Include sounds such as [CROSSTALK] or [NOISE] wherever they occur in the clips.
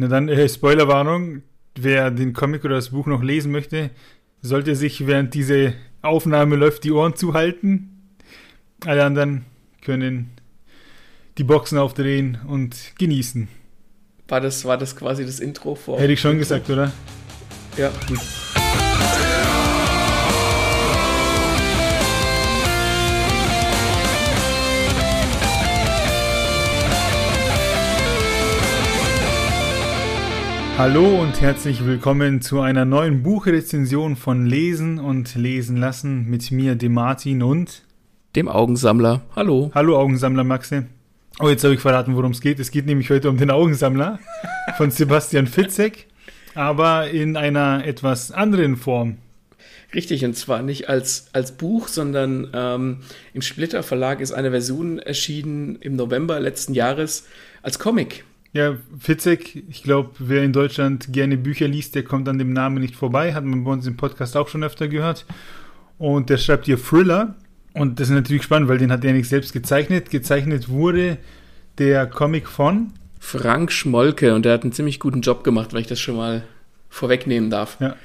Na dann, äh, Spoilerwarnung, wer den Comic oder das Buch noch lesen möchte, sollte sich während diese Aufnahme läuft die Ohren zuhalten. Alle anderen können die Boxen aufdrehen und genießen. War das, war das quasi das Intro vor? Hätte ich schon gesagt, oder? Ja. Gut. Hallo und herzlich willkommen zu einer neuen Buchrezension von Lesen und Lesen lassen mit mir, dem Martin und dem Augensammler. Hallo. Hallo Augensammler Maxe. Oh, jetzt habe ich verraten, worum es geht. Es geht nämlich heute um den Augensammler von Sebastian Fitzek, aber in einer etwas anderen Form. Richtig, und zwar nicht als, als Buch, sondern ähm, im Splitter Verlag ist eine Version erschienen im November letzten Jahres als Comic. Ja, Fitzek, ich glaube, wer in Deutschland gerne Bücher liest, der kommt an dem Namen nicht vorbei. Hat man bei uns im Podcast auch schon öfter gehört. Und der schreibt hier Thriller. Und das ist natürlich spannend, weil den hat er nicht selbst gezeichnet. Gezeichnet wurde der Comic von Frank Schmolke und der hat einen ziemlich guten Job gemacht, weil ich das schon mal vorwegnehmen darf. Ja.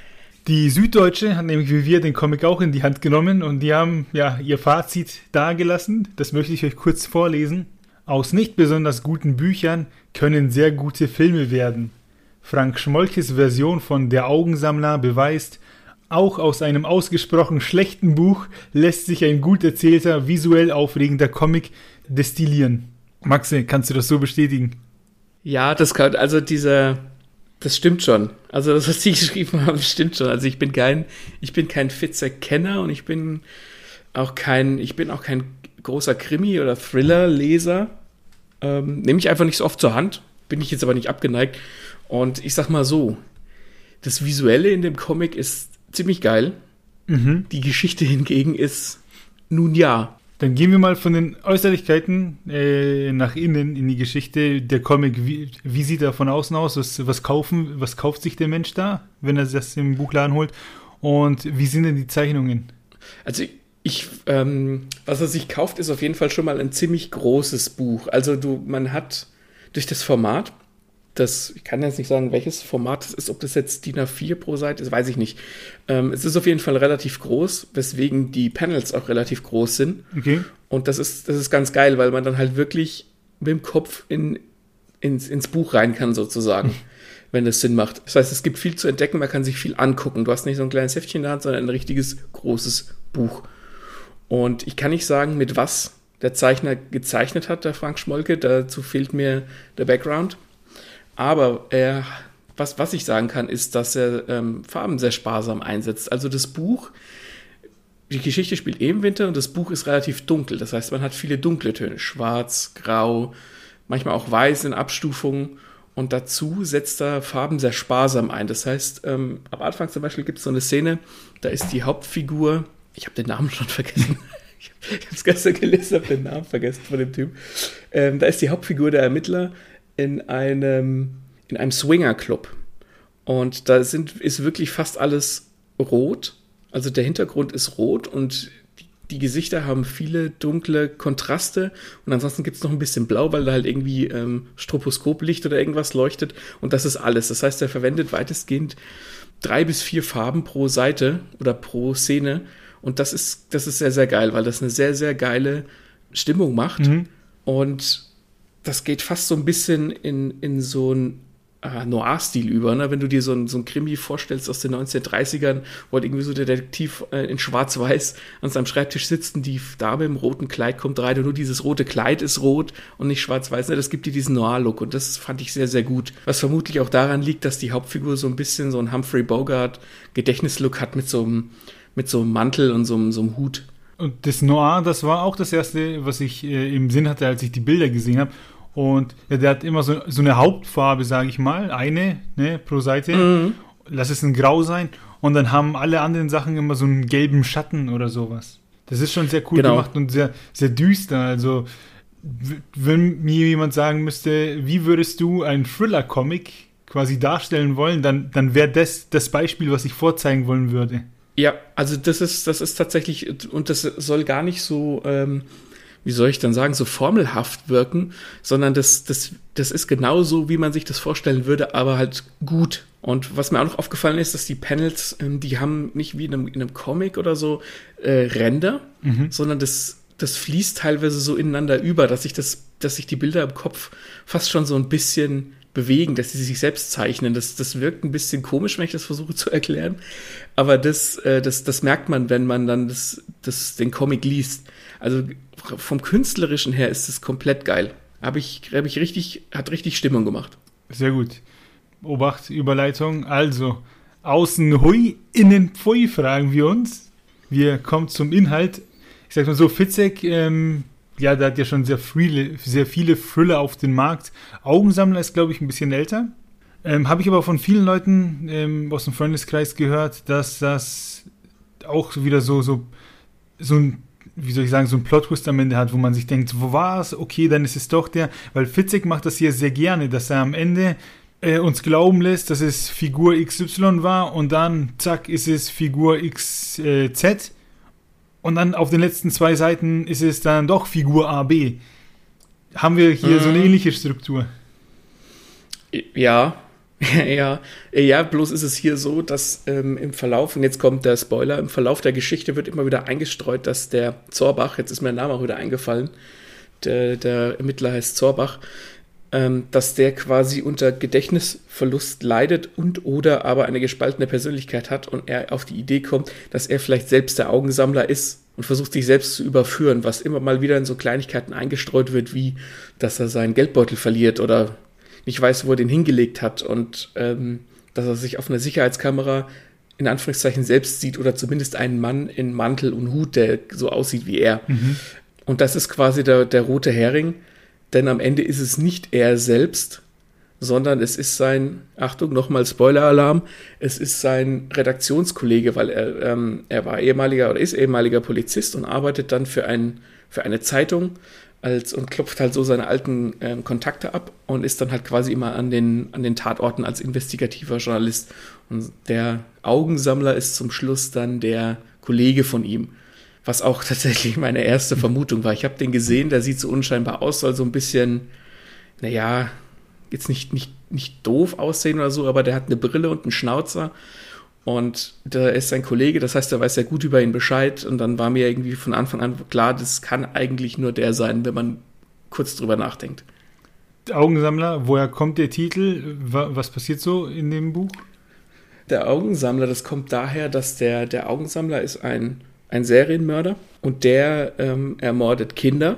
Die Süddeutsche hat nämlich wie wir den Comic auch in die Hand genommen und die haben ja ihr Fazit dargelassen. Das möchte ich euch kurz vorlesen. Aus nicht besonders guten Büchern können sehr gute Filme werden. Frank Schmolkes Version von Der Augensammler beweist, auch aus einem ausgesprochen schlechten Buch lässt sich ein gut erzählter, visuell aufregender Comic destillieren. Maxe, kannst du das so bestätigen? Ja, das kann, also dieser, das stimmt schon. Also das, was Sie [LAUGHS] geschrieben haben, stimmt schon. Also ich bin kein, ich bin kein fitzer Kenner und ich bin auch kein, ich bin auch kein großer Krimi- oder Thriller-Leser. Ähm, Nehme ich einfach nicht so oft zur Hand. Bin ich jetzt aber nicht abgeneigt. Und ich sag mal so: Das Visuelle in dem Comic ist ziemlich geil. Mhm. Die Geschichte hingegen ist nun ja. Dann gehen wir mal von den Äußerlichkeiten äh, nach innen in die Geschichte. Der Comic, wie, wie sieht er von außen aus? Was, was, kaufen, was kauft sich der Mensch da, wenn er das im Buchladen holt? Und wie sind denn die Zeichnungen? Also ich, ähm, was er sich kauft, ist auf jeden Fall schon mal ein ziemlich großes Buch. Also du, man hat durch das Format, das, ich kann jetzt nicht sagen, welches Format es ist, ob das jetzt DIN A4 pro Seite ist, weiß ich nicht. Ähm, es ist auf jeden Fall relativ groß, weswegen die Panels auch relativ groß sind. Okay. Und das ist, das ist ganz geil, weil man dann halt wirklich mit dem Kopf in, ins, ins Buch rein kann, sozusagen. Hm. [LAUGHS] wenn das Sinn macht. Das heißt, es gibt viel zu entdecken, man kann sich viel angucken. Du hast nicht so ein kleines Heftchen in der Hand, sondern ein richtiges großes Buch. Und ich kann nicht sagen, mit was der Zeichner gezeichnet hat, der Frank Schmolke. Dazu fehlt mir der Background. Aber er, was, was ich sagen kann, ist, dass er ähm, Farben sehr sparsam einsetzt. Also das Buch, die Geschichte spielt eben eh Winter und das Buch ist relativ dunkel. Das heißt, man hat viele dunkle Töne. Schwarz, grau, manchmal auch weiß in Abstufungen. Und dazu setzt er Farben sehr sparsam ein. Das heißt, ähm, am Anfang zum Beispiel gibt es so eine Szene, da ist die Hauptfigur ich habe den Namen schon vergessen. [LAUGHS] ich habe es gestern gelesen, habe den Namen vergessen von dem Typ. Ähm, da ist die Hauptfigur der Ermittler in einem, in einem Swinger-Club. Und da sind, ist wirklich fast alles rot. Also der Hintergrund ist rot und die, Gesichter haben viele dunkle Kontraste. Und ansonsten gibt es noch ein bisschen blau, weil da halt irgendwie ähm, Stroboskoplicht oder irgendwas leuchtet. Und das ist alles. Das heißt, er verwendet weitestgehend drei bis vier Farben pro Seite oder pro Szene und das ist, das ist sehr, sehr geil, weil das eine sehr, sehr geile Stimmung macht. Mhm. Und das geht fast so ein bisschen in, in so ein äh, Noir-Stil über, ne? wenn du dir so ein, so ein Krimi vorstellst aus den 1930ern, wo halt irgendwie so der Detektiv äh, in Schwarz-Weiß an seinem Schreibtisch sitzt und die Dame im roten Kleid kommt rein und nur dieses rote Kleid ist rot und nicht schwarz-weiß. Ne? Das gibt dir diesen Noir-Look und das fand ich sehr, sehr gut. Was vermutlich auch daran liegt, dass die Hauptfigur so ein bisschen so ein Humphrey Bogart-Gedächtnislook hat mit so einem mit so einem Mantel und so, so einem Hut. Und das Noir, das war auch das erste, was ich äh, im Sinn hatte, als ich die Bilder gesehen habe. Und ja, der hat immer so, so eine Hauptfarbe, sage ich mal, eine ne, pro Seite. Mhm. Lass es ein Grau sein. Und dann haben alle anderen Sachen immer so einen gelben Schatten oder sowas. Das ist schon sehr cool genau. gemacht und sehr, sehr düster. Also, wenn mir jemand sagen müsste, wie würdest du einen Thriller-Comic quasi darstellen wollen, dann, dann wäre das das Beispiel, was ich vorzeigen wollen würde. Ja, also das ist, das ist tatsächlich, und das soll gar nicht so, ähm, wie soll ich dann sagen, so formelhaft wirken, sondern das, das, das ist genauso, wie man sich das vorstellen würde, aber halt gut. Und was mir auch noch aufgefallen ist, dass die Panels, ähm, die haben nicht wie in einem, in einem Comic oder so äh, Ränder, mhm. sondern das, das fließt teilweise so ineinander über, dass sich das, dass sich die Bilder im Kopf fast schon so ein bisschen bewegen, dass sie sich selbst zeichnen. Das, das wirkt ein bisschen komisch, wenn ich das versuche zu erklären. Aber das, äh, das, das merkt man, wenn man dann das, das, den Comic liest. Also vom Künstlerischen her ist es komplett geil. Habe ich, hab ich richtig, hat richtig Stimmung gemacht. Sehr gut. Obacht, Überleitung. Also, außen hui, innen pfui, fragen wir uns. Wir kommen zum Inhalt. Ich sag mal so, Fitzek, ähm, ja, der hat ja schon sehr viele, sehr viele Thriller auf den Markt. Augensammler ist, glaube ich, ein bisschen älter. Ähm, Habe ich aber von vielen Leuten ähm, aus dem Freundeskreis gehört, dass das auch wieder so, so, so ein wie soll ich sagen, so ein Plot-Twist am Ende hat, wo man sich denkt, wo war es? Okay, dann ist es doch der. Weil Fitzek macht das hier sehr gerne, dass er am Ende äh, uns glauben lässt, dass es Figur XY war und dann, zack, ist es Figur XZ. Und dann auf den letzten zwei Seiten ist es dann doch Figur AB. Haben wir hier mhm. so eine mhm. ähnliche Struktur? Ja, [LAUGHS] ja, ja, bloß ist es hier so, dass ähm, im Verlauf, und jetzt kommt der Spoiler, im Verlauf der Geschichte wird immer wieder eingestreut, dass der Zorbach, jetzt ist mir der Name auch wieder eingefallen, der, der Ermittler heißt Zorbach, ähm, dass der quasi unter Gedächtnisverlust leidet und oder aber eine gespaltene Persönlichkeit hat und er auf die Idee kommt, dass er vielleicht selbst der Augensammler ist und versucht sich selbst zu überführen, was immer mal wieder in so Kleinigkeiten eingestreut wird, wie dass er seinen Geldbeutel verliert oder nicht weiß, wo er den hingelegt hat und ähm, dass er sich auf einer Sicherheitskamera in Anführungszeichen selbst sieht oder zumindest einen Mann in Mantel und Hut, der so aussieht wie er. Mhm. Und das ist quasi der, der rote Hering, denn am Ende ist es nicht er selbst, sondern es ist sein, Achtung, nochmal Spoiler-Alarm, es ist sein Redaktionskollege, weil er, ähm, er war ehemaliger oder ist ehemaliger Polizist und arbeitet dann für, ein, für eine Zeitung als und klopft halt so seine alten äh, Kontakte ab und ist dann halt quasi immer an den, an den Tatorten als investigativer Journalist. Und der Augensammler ist zum Schluss dann der Kollege von ihm. Was auch [LAUGHS] tatsächlich meine erste Vermutung war. Ich habe den gesehen, der sieht so unscheinbar aus, soll so ein bisschen, naja, jetzt nicht, nicht, nicht doof aussehen oder so, aber der hat eine Brille und einen Schnauzer und da ist sein Kollege, das heißt, er weiß sehr gut über ihn Bescheid. Und dann war mir irgendwie von Anfang an klar, das kann eigentlich nur der sein, wenn man kurz drüber nachdenkt. Augensammler, woher kommt der Titel? Was passiert so in dem Buch? Der Augensammler, das kommt daher, dass der, der Augensammler ist ein, ein Serienmörder und der ähm, ermordet Kinder,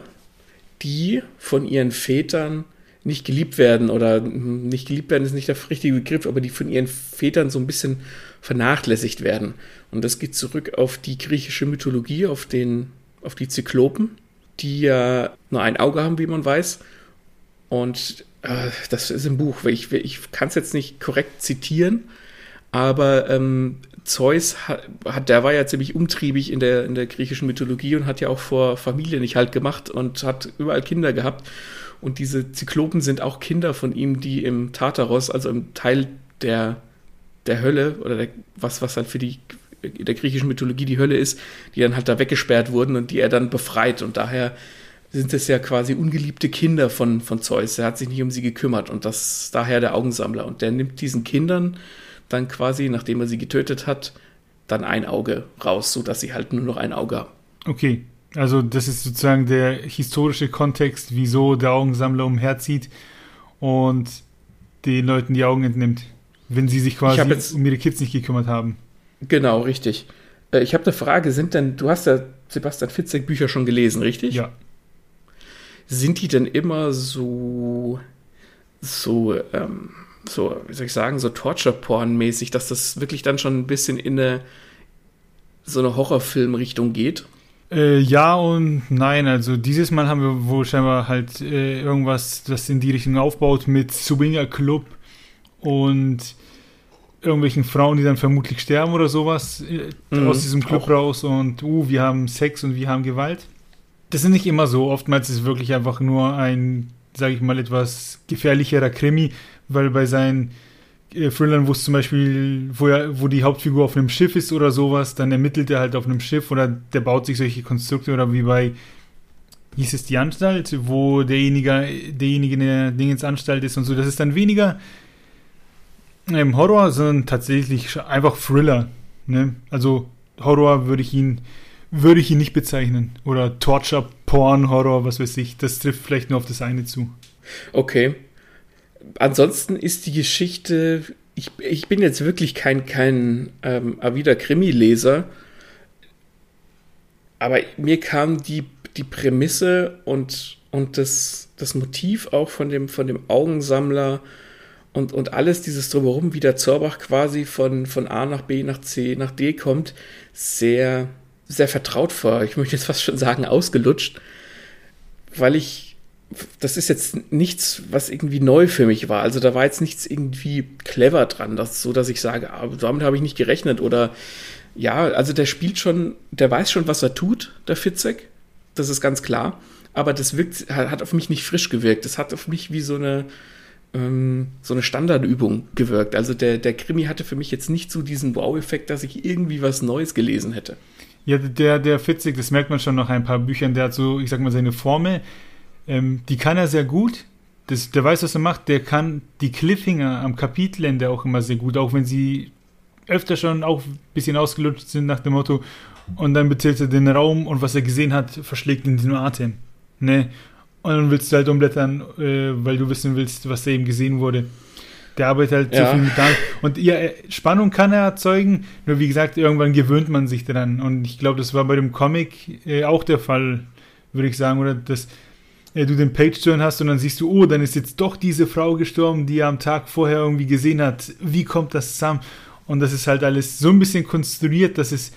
die von ihren Vätern nicht geliebt werden oder hm, nicht geliebt werden ist nicht der richtige Begriff, aber die von ihren Vätern so ein bisschen vernachlässigt werden. Und das geht zurück auf die griechische Mythologie, auf, den, auf die Zyklopen, die ja nur ein Auge haben, wie man weiß. Und äh, das ist im Buch, ich, ich kann es jetzt nicht korrekt zitieren, aber ähm, Zeus hat, der war ja ziemlich umtriebig in der, in der griechischen Mythologie und hat ja auch vor Familie nicht halt gemacht und hat überall Kinder gehabt. Und diese Zyklopen sind auch Kinder von ihm, die im Tartaros, also im Teil der der Hölle oder der, was, was halt für die der griechischen Mythologie die Hölle ist, die dann halt da weggesperrt wurden und die er dann befreit. Und daher sind es ja quasi ungeliebte Kinder von, von Zeus. Er hat sich nicht um sie gekümmert und das daher der Augensammler. Und der nimmt diesen Kindern dann quasi, nachdem er sie getötet hat, dann ein Auge raus, sodass sie halt nur noch ein Auge haben. Okay, also das ist sozusagen der historische Kontext, wieso der Augensammler umherzieht und den Leuten die Augen entnimmt. Wenn sie sich quasi jetzt, um ihre Kids nicht gekümmert haben. Genau, richtig. Äh, ich habe eine Frage, sind denn, du hast ja Sebastian Fitzek Bücher schon gelesen, richtig? Ja. Sind die denn immer so, so, ähm, so, wie soll ich sagen, so Torture-Porn-mäßig, dass das wirklich dann schon ein bisschen in eine, so eine Horrorfilm-Richtung geht? Äh, ja und nein. Also dieses Mal haben wir wohl scheinbar halt äh, irgendwas, das in die Richtung aufbaut mit Swinger Club und irgendwelchen Frauen, die dann vermutlich sterben oder sowas äh, mhm, aus diesem Club auch. raus und uh, wir haben Sex und wir haben Gewalt. Das ist nicht immer so. Oftmals ist es wirklich einfach nur ein, sage ich mal, etwas gefährlicherer Krimi, weil bei seinen äh, Thrillern, wo es zum Beispiel, wo, er, wo die Hauptfigur auf einem Schiff ist oder sowas, dann ermittelt er halt auf einem Schiff oder der baut sich solche Konstrukte oder wie bei hieß es die Anstalt, wo derjenige, derjenige der Dingens Anstalt ist und so. Das ist dann weniger ähm, Horror, sondern tatsächlich einfach Thriller. Ne? Also Horror würde ich ihn würde ich ihn nicht bezeichnen. Oder Torture, Porn, Horror, was weiß ich. Das trifft vielleicht nur auf das eine zu. Okay. Ansonsten ist die Geschichte. Ich, ich bin jetzt wirklich kein, kein ähm, Avida-Krimi-Leser. Aber mir kam die, die Prämisse und, und das, das Motiv auch von dem, von dem Augensammler und, und alles dieses drumherum, wie der Zorbach quasi von, von A nach B nach C nach D kommt, sehr, sehr vertraut vor. Ich möchte jetzt fast schon sagen, ausgelutscht, weil ich, das ist jetzt nichts, was irgendwie neu für mich war. Also da war jetzt nichts irgendwie clever dran, das, so dass ich sage, ah, damit habe ich nicht gerechnet oder ja, also der spielt schon, der weiß schon, was er tut, der Fitzek. Das ist ganz klar. Aber das wirkt, hat auf mich nicht frisch gewirkt. Das hat auf mich wie so eine, ähm, so eine Standardübung gewirkt. Also der, der Krimi hatte für mich jetzt nicht so diesen Wow-Effekt, dass ich irgendwie was Neues gelesen hätte. Ja, der, der Fitzig, das merkt man schon nach ein paar Büchern, der hat so, ich sag mal, seine Formel, ähm, die kann er sehr gut. Das, der weiß, was er macht. Der kann die Cliffhanger am Kapitelende auch immer sehr gut, auch wenn sie öfter schon auch ein bisschen ausgelutscht sind nach dem Motto, und dann bezählt er den Raum und was er gesehen hat, verschlägt ihn den Atem. Ne? Und dann willst du halt umblättern, äh, weil du wissen willst, was da eben gesehen wurde. Der arbeitet halt ja. so viel mit Dank. Und ja, Spannung kann er erzeugen, nur wie gesagt, irgendwann gewöhnt man sich daran. Und ich glaube, das war bei dem Comic äh, auch der Fall, würde ich sagen, oder dass äh, du den Page-Turn hast und dann siehst du, oh, dann ist jetzt doch diese Frau gestorben, die er am Tag vorher irgendwie gesehen hat. Wie kommt das zusammen? Und das ist halt alles so ein bisschen konstruiert, dass es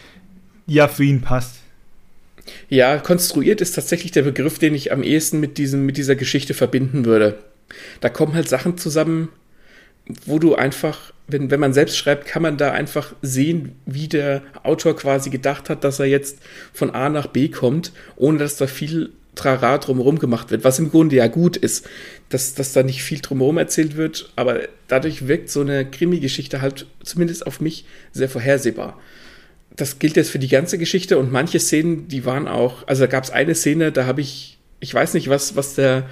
ja für ihn passt. Ja, konstruiert ist tatsächlich der Begriff, den ich am ehesten mit, diesem, mit dieser Geschichte verbinden würde. Da kommen halt Sachen zusammen, wo du einfach, wenn, wenn man selbst schreibt, kann man da einfach sehen, wie der Autor quasi gedacht hat, dass er jetzt von A nach B kommt, ohne dass da viel Trara drumherum gemacht wird, was im Grunde ja gut ist, dass, dass da nicht viel drumherum erzählt wird, aber dadurch wirkt so eine Krimi-Geschichte halt zumindest auf mich sehr vorhersehbar. Das gilt jetzt für die ganze Geschichte und manche Szenen, die waren auch, also da gab es eine Szene, da habe ich, ich weiß nicht, was, was der,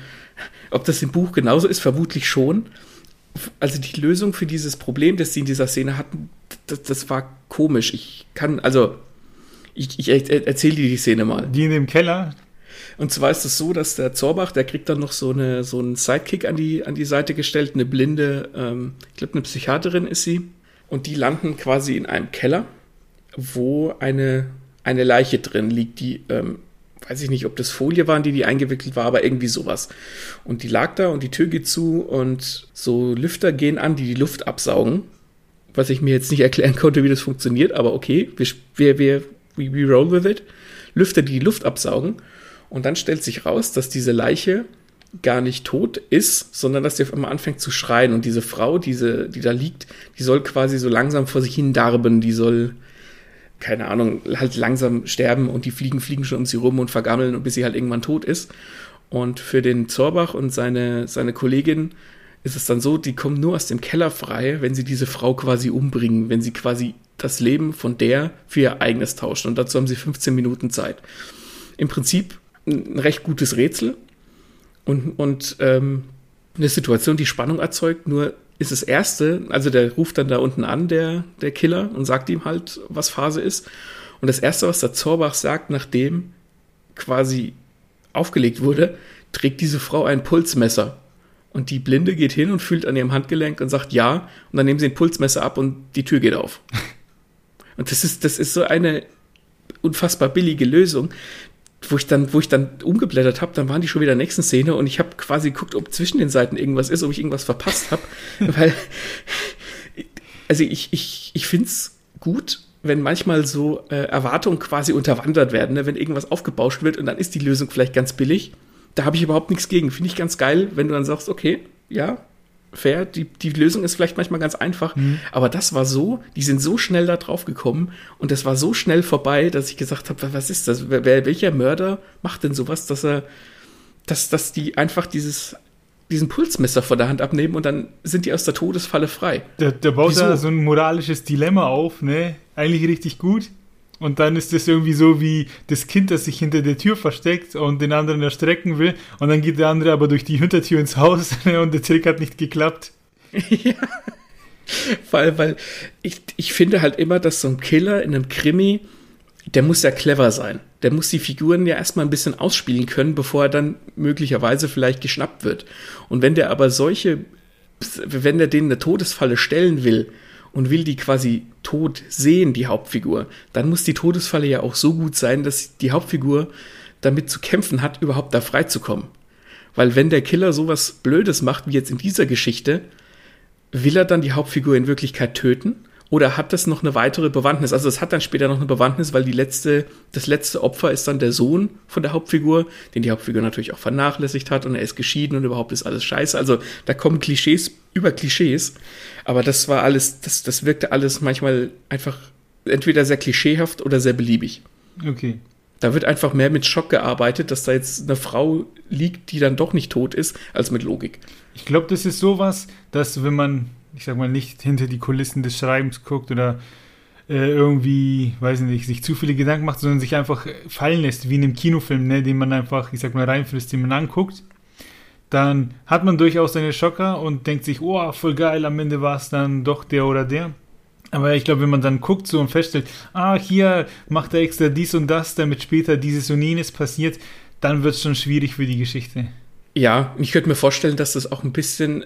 ob das im Buch genauso ist, vermutlich schon, also die Lösung für dieses Problem, das sie in dieser Szene hatten, das, das war komisch. Ich kann, also, ich, ich erzähle dir die Szene mal. Die in dem Keller? Und zwar ist es so, dass der Zorbach, der kriegt dann noch so, eine, so einen Sidekick an die, an die Seite gestellt, eine blinde, ähm, ich glaube, eine Psychiaterin ist sie. Und die landen quasi in einem Keller, wo eine, eine Leiche drin liegt, die ähm, weiß ich nicht, ob das Folie waren, die die eingewickelt war, aber irgendwie sowas. Und die lag da und die Tür geht zu und so Lüfter gehen an, die die Luft absaugen. Was ich mir jetzt nicht erklären [LAUGHS] konnte, wie das funktioniert, aber okay, wir, wir, wir we, roll with it. Lüfter, die die Luft absaugen. Und dann stellt sich raus, dass diese Leiche gar nicht tot ist, sondern dass sie auf einmal anfängt zu schreien. Und diese Frau, diese, die da liegt, die soll quasi so langsam vor sich hin darben, die soll keine Ahnung, halt langsam sterben und die Fliegen fliegen schon um sie rum und vergammeln bis sie halt irgendwann tot ist. Und für den Zorbach und seine, seine Kollegin ist es dann so, die kommen nur aus dem Keller frei, wenn sie diese Frau quasi umbringen, wenn sie quasi das Leben von der für ihr eigenes tauschen. Und dazu haben sie 15 Minuten Zeit. Im Prinzip ein recht gutes Rätsel und, und ähm, eine Situation, die Spannung erzeugt, nur ist das Erste, also der ruft dann da unten an, der, der Killer, und sagt ihm halt, was Phase ist. Und das Erste, was der Zorbach sagt, nachdem quasi aufgelegt wurde, trägt diese Frau ein Pulsmesser. Und die Blinde geht hin und fühlt an ihrem Handgelenk und sagt ja. Und dann nehmen sie ein Pulsmesser ab und die Tür geht auf. [LAUGHS] Und das ist, das ist so eine unfassbar billige Lösung, wo ich dann, wo ich dann umgeblättert habe, dann waren die schon wieder in der nächsten Szene und ich habe quasi geguckt, ob zwischen den Seiten irgendwas ist, ob ich irgendwas verpasst habe. [LAUGHS] weil, also ich, ich, ich finde es gut, wenn manchmal so äh, Erwartungen quasi unterwandert werden, ne? wenn irgendwas aufgebauscht wird und dann ist die Lösung vielleicht ganz billig. Da habe ich überhaupt nichts gegen. Finde ich ganz geil, wenn du dann sagst, okay, ja, fair. Die, die Lösung ist vielleicht manchmal ganz einfach, mhm. aber das war so, die sind so schnell da drauf gekommen und das war so schnell vorbei, dass ich gesagt habe, was ist das? Wer, welcher Mörder macht denn sowas, dass er, dass, dass die einfach dieses diesen Pulsmesser von der Hand abnehmen und dann sind die aus der Todesfalle frei. Der, der baut Wieso? da so ein moralisches Dilemma auf, ne? Eigentlich richtig gut. Und dann ist es irgendwie so wie das Kind, das sich hinter der Tür versteckt und den anderen erstrecken will. Und dann geht der andere aber durch die Hintertür ins Haus [LAUGHS] und der Trick hat nicht geklappt. [LAUGHS] ja. Weil, weil ich, ich finde halt immer, dass so ein Killer in einem Krimi, der muss ja clever sein. Der muss die Figuren ja erstmal ein bisschen ausspielen können, bevor er dann möglicherweise vielleicht geschnappt wird. Und wenn der aber solche, wenn der denen eine Todesfalle stellen will, und will die quasi tot sehen, die Hauptfigur, dann muss die Todesfalle ja auch so gut sein, dass die Hauptfigur damit zu kämpfen hat, überhaupt da freizukommen. Weil wenn der Killer sowas Blödes macht, wie jetzt in dieser Geschichte, will er dann die Hauptfigur in Wirklichkeit töten? Oder hat das noch eine weitere Bewandtnis? Also es hat dann später noch eine Bewandtnis, weil die letzte, das letzte Opfer ist dann der Sohn von der Hauptfigur, den die Hauptfigur natürlich auch vernachlässigt hat und er ist geschieden und überhaupt ist alles scheiße. Also da kommen Klischees über Klischees. Aber das war alles, das, das wirkte alles manchmal einfach entweder sehr klischeehaft oder sehr beliebig. Okay. Da wird einfach mehr mit Schock gearbeitet, dass da jetzt eine Frau liegt, die dann doch nicht tot ist, als mit Logik. Ich glaube, das ist sowas, dass wenn man ich sag mal, nicht hinter die Kulissen des Schreibens guckt oder äh, irgendwie, weiß nicht, sich zu viele Gedanken macht, sondern sich einfach fallen lässt, wie in einem Kinofilm, ne, den man einfach, ich sag mal, reinfrisst, den man anguckt, dann hat man durchaus seine Schocker und denkt sich, oh, voll geil, am Ende war es dann doch der oder der. Aber ich glaube, wenn man dann guckt so und feststellt, ah, hier macht er extra dies und das, damit später dieses und jenes passiert, dann wird es schon schwierig für die Geschichte. Ja, ich könnte mir vorstellen, dass das auch ein bisschen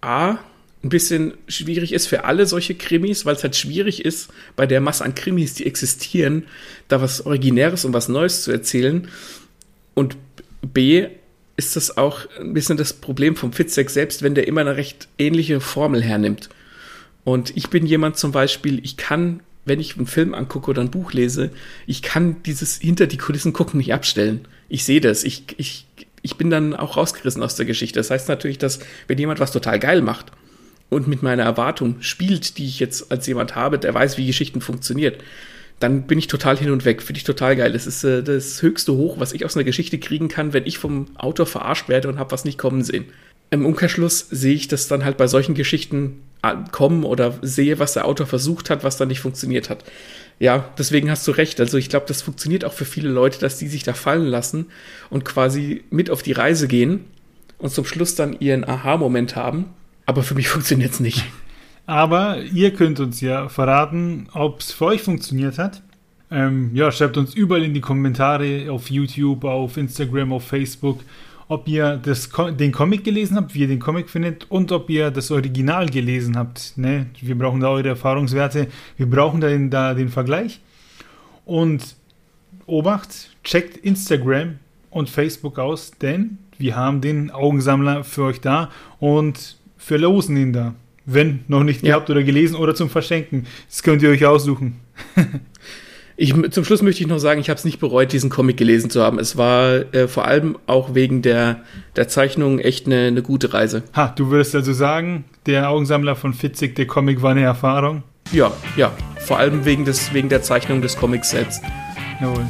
A, ein bisschen schwierig ist für alle solche Krimis, weil es halt schwierig ist, bei der Masse an Krimis, die existieren, da was Originäres und was Neues zu erzählen. Und B ist das auch ein bisschen das Problem vom Fitzek selbst, wenn der immer eine recht ähnliche Formel hernimmt. Und ich bin jemand zum Beispiel, ich kann, wenn ich einen Film angucke oder ein Buch lese, ich kann dieses hinter die Kulissen gucken nicht abstellen. Ich sehe das. Ich, ich, ich bin dann auch rausgerissen aus der Geschichte. Das heißt natürlich, dass wenn jemand was total geil macht, und mit meiner Erwartung spielt, die ich jetzt als jemand habe, der weiß, wie Geschichten funktioniert, dann bin ich total hin und weg. Finde ich total geil. Das ist äh, das höchste Hoch, was ich aus einer Geschichte kriegen kann, wenn ich vom Autor verarscht werde und habe was nicht kommen sehen. Im Umkehrschluss sehe ich das dann halt bei solchen Geschichten äh, kommen oder sehe, was der Autor versucht hat, was dann nicht funktioniert hat. Ja, deswegen hast du recht. Also ich glaube, das funktioniert auch für viele Leute, dass die sich da fallen lassen und quasi mit auf die Reise gehen und zum Schluss dann ihren Aha-Moment haben aber für mich [LAUGHS] funktioniert es nicht. Aber ihr könnt uns ja verraten, ob es für euch funktioniert hat. Ähm, ja, schreibt uns überall in die Kommentare auf YouTube, auf Instagram, auf Facebook, ob ihr das, den Comic gelesen habt, wie ihr den Comic findet und ob ihr das Original gelesen habt. Ne? Wir brauchen da eure Erfahrungswerte, wir brauchen da den, da den Vergleich. Und Obacht, checkt Instagram und Facebook aus, denn wir haben den Augensammler für euch da und verlosen ihn da. Wenn noch nicht ja. gehabt oder gelesen oder zum Verschenken. Das könnt ihr euch aussuchen. [LAUGHS] ich, zum Schluss möchte ich noch sagen, ich habe es nicht bereut, diesen Comic gelesen zu haben. Es war äh, vor allem auch wegen der, der Zeichnung echt eine, eine gute Reise. Ha, du würdest also sagen, der Augensammler von Fitzig, der Comic war eine Erfahrung? Ja, ja. Vor allem wegen, des, wegen der Zeichnung des Comics selbst. Jawohl.